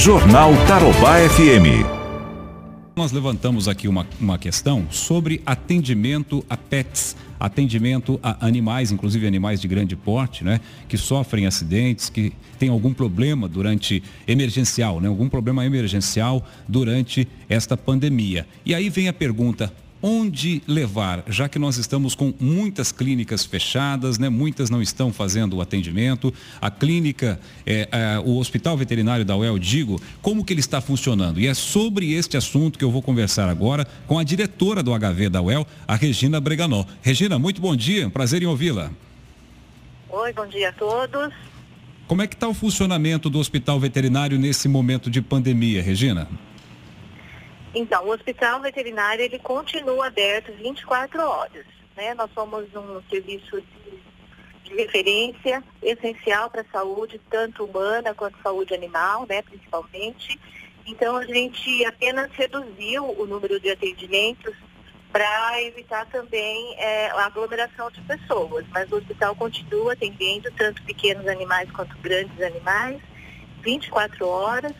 Jornal Tarobá FM. Nós levantamos aqui uma, uma questão sobre atendimento a pets, atendimento a animais, inclusive animais de grande porte, né? Que sofrem acidentes, que têm algum problema durante emergencial, né? Algum problema emergencial durante esta pandemia. E aí vem a pergunta, onde levar, já que nós estamos com muitas clínicas fechadas, né? muitas não estão fazendo o atendimento. A clínica, é, é, o Hospital Veterinário da UEL, digo, como que ele está funcionando? E é sobre este assunto que eu vou conversar agora com a diretora do HV da UEL, a Regina Breganó. Regina, muito bom dia, prazer em ouvi-la. Oi, bom dia a todos. Como é que está o funcionamento do Hospital Veterinário nesse momento de pandemia, Regina? Então, o hospital veterinário ele continua aberto 24 horas. Né? Nós somos um serviço de, de referência essencial para a saúde, tanto humana quanto saúde animal, né, principalmente. Então, a gente apenas reduziu o número de atendimentos para evitar também é, a aglomeração de pessoas. Mas o hospital continua atendendo tanto pequenos animais quanto grandes animais, 24 horas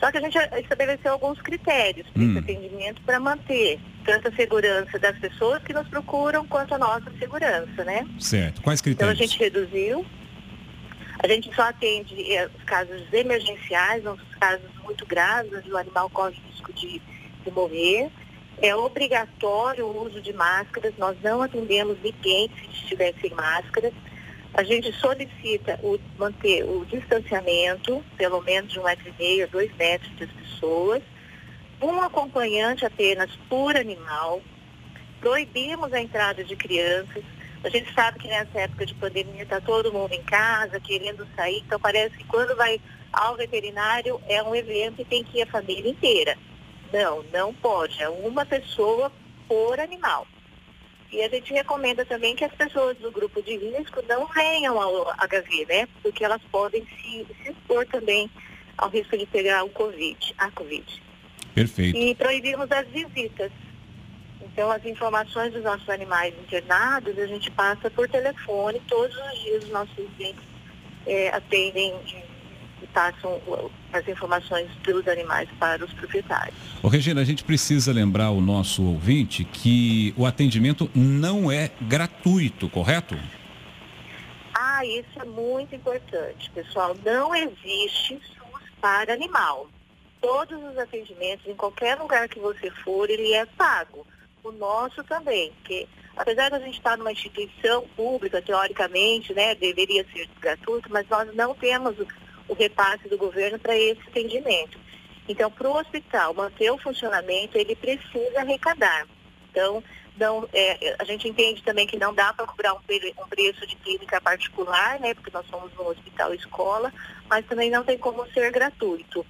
só que a gente estabeleceu alguns critérios para hum. esse atendimento para manter tanto a segurança das pessoas que nos procuram quanto a nossa segurança, né? Certo. Quais critérios? Então a gente reduziu. A gente só atende eh, os casos emergenciais, os casos muito graves, onde o animal corre risco de, de morrer. É obrigatório o uso de máscaras, nós não atendemos ninguém se estiver sem máscara. A gente solicita o, manter o distanciamento, pelo menos de um metro e meio dois metros das pessoas, um acompanhante apenas por animal, proibimos a entrada de crianças. A gente sabe que nessa época de pandemia está todo mundo em casa, querendo sair, então parece que quando vai ao veterinário é um evento e tem que ir a família inteira. Não, não pode, é uma pessoa por animal. E a gente recomenda também que as pessoas do grupo de risco não venham ao HIV, né? Porque elas podem se, se expor também ao risco de pegar o Covid, a Covid. Perfeito. E proibimos as visitas. Então, as informações dos nossos animais internados, a gente passa por telefone. Todos os dias os nossos clientes é, atendem e passam as informações dos animais para os proprietários. Ô, Regina, a gente precisa lembrar o nosso ouvinte que o atendimento não é gratuito, correto? Ah, isso é muito importante, pessoal. Não existe SUS para animal. Todos os atendimentos, em qualquer lugar que você for, ele é pago. O nosso também, porque apesar de a gente estar numa instituição pública, teoricamente, né, deveria ser gratuito, mas nós não temos o repasse do governo para esse atendimento. Então, para o hospital manter o funcionamento, ele precisa arrecadar. Então, não, é, a gente entende também que não dá para cobrar um, um, preço de clínica particular, né, porque nós somos um hospital escola, mas também não tem como ser gratuito.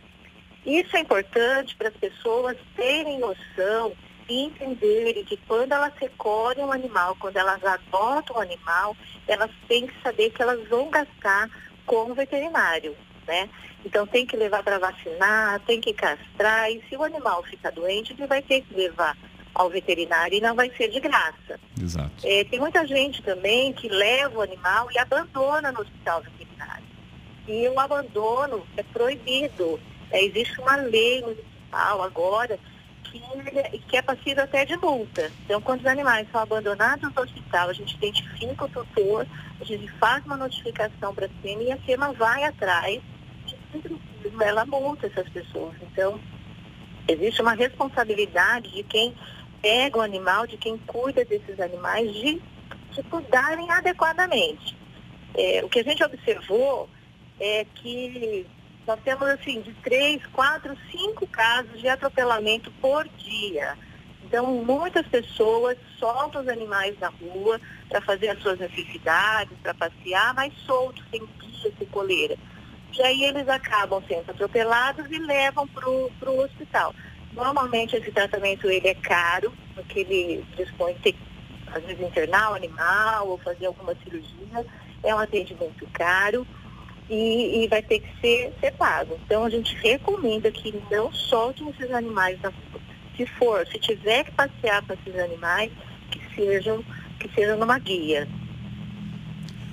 Isso é importante para as pessoas terem noção e entenderem que quando elas recolhem um animal, quando elas adotam um animal, elas têm que saber que elas vão gastar com o veterinário né? Então tem que levar para vacinar, tem que castrar, e se o animal ficar doente, ele vai ter que levar ao veterinário e não vai ser de graça. Exato. É, tem muita gente também que leva o animal e abandona no hospital veterinário. E o abandono é proibido. É, existe uma lei municipal agora que, que é passível até de multa. Então, quando os animais são abandonados no hospital, a gente identifica o tutor, a gente faz uma notificação para a SEMA e a SEMA vai atrás ela multa essas pessoas. Então, existe uma responsabilidade de quem pega o animal, de quem cuida desses animais, de, cuidarem adequadamente. É, o que a gente observou é que nós temos assim de três, quatro, cinco casos de atropelamento por dia. Então, muitas pessoas soltam os animais na rua para fazer as suas necessidades, para passear, mas soltos, sem guia, sem coleira e aí eles acabam sendo atropelados e levam para o hospital. Normalmente esse tratamento ele é caro, porque ele dispõe de às vezes internar o animal ou fazer alguma cirurgia, é um atendimento caro e, e vai ter que ser, ser pago. Então a gente recomenda que não soltem esses animais na rua. Se for, se tiver que passear com esses animais, que sejam, que sejam numa guia.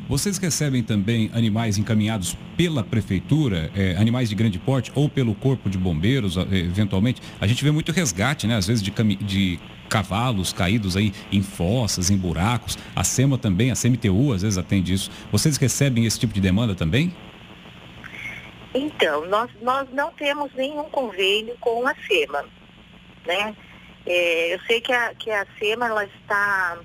Vocês recebem também animais encaminhados pela prefeitura, é, animais de grande porte ou pelo corpo de bombeiros, eventualmente? A gente vê muito resgate, né? Às vezes de, de cavalos caídos aí em fossas, em buracos. A SEMA também, a CMTU às vezes atende isso. Vocês recebem esse tipo de demanda também? Então, nós, nós não temos nenhum convênio com a SEMA, né? É, eu sei que a, que a SEMA ela está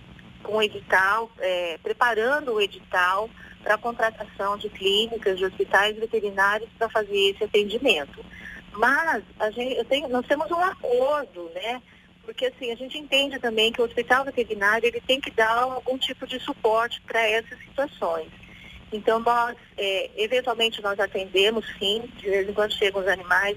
com o edital, é, preparando o edital para a contratação de clínicas, de hospitais veterinários para fazer esse atendimento. Mas a gente, tenho, nós temos um acordo, né? Porque assim, a gente entende também que o hospital veterinário ele tem que dar algum tipo de suporte para essas situações. Então nós, é, eventualmente nós atendemos sim, de vez em quando chegam os animais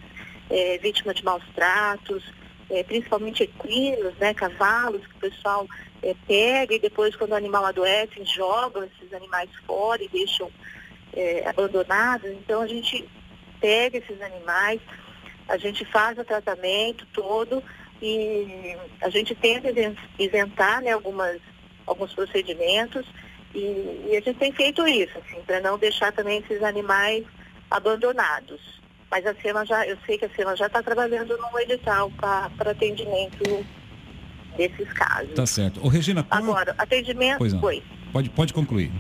é, vítimas de maus tratos, é, principalmente equinos, né, cavalos, que o pessoal é, pega e depois quando o animal adoece, jogam esses animais fora e deixam é, abandonados. Então a gente pega esses animais, a gente faz o tratamento todo e a gente tenta isentar né, algumas, alguns procedimentos e, e a gente tem feito isso, assim, para não deixar também esses animais abandonados. Mas a SEMA já, eu sei que a SEMA já está trabalhando no edital para atendimento desses casos. Tá certo. Ô, Regina, qual... Agora, atendimento. Pois não. Pois. Pode, pode concluir.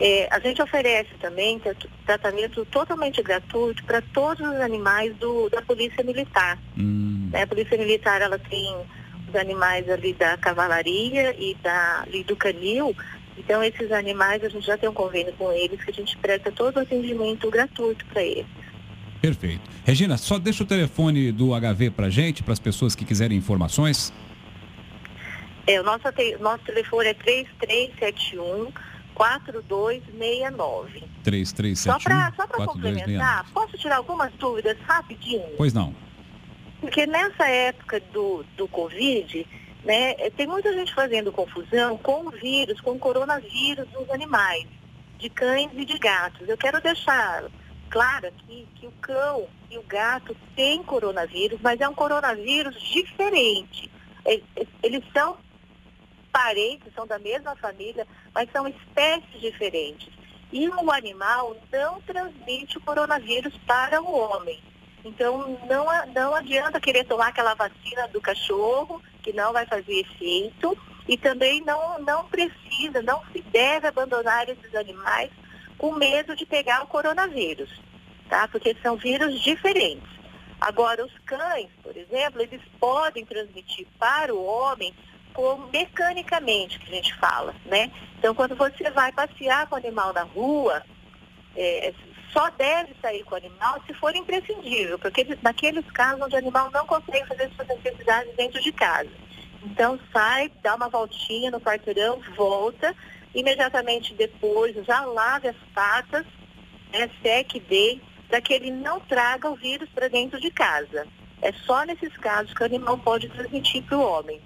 É, a gente oferece também tratamento totalmente gratuito para todos os animais do, da Polícia Militar. Hum. Né, a Polícia Militar ela tem os animais ali da cavalaria e, da, e do canil. Então esses animais a gente já tem um convênio com eles que a gente presta todo o atendimento gratuito para eles. Perfeito. Regina, só deixa o telefone do HV para gente, para as pessoas que quiserem informações. É, o nosso, nosso telefone é 3371 4269. 3371 Só para complementar, posso tirar algumas dúvidas rapidinho? Pois não. Porque nessa época do, do Covid, né, tem muita gente fazendo confusão com o vírus, com o coronavírus dos animais, de cães e de gatos. Eu quero deixar claro aqui que o cão e o gato têm coronavírus, mas é um coronavírus diferente. Eles são parentes, são da mesma família, mas são espécies diferentes. E o animal não transmite o coronavírus para o homem. Então, não, não adianta querer tomar aquela vacina do cachorro, que não vai fazer efeito, e também não, não precisa, não se deve abandonar esses animais com medo de pegar o coronavírus, tá? Porque são vírus diferentes. Agora, os cães, por exemplo, eles podem transmitir para o homem como mecanicamente, que a gente fala, né? Então, quando você vai passear com o animal na rua, é, só deve sair com o animal se for imprescindível, porque naqueles casos onde o animal não consegue fazer suas necessidades dentro de casa. Então, sai, dá uma voltinha no quarteirão, volta, imediatamente depois já lave as patas, né, seque bem, para que ele não traga o vírus para dentro de casa. É só nesses casos que o animal pode transmitir para o homem.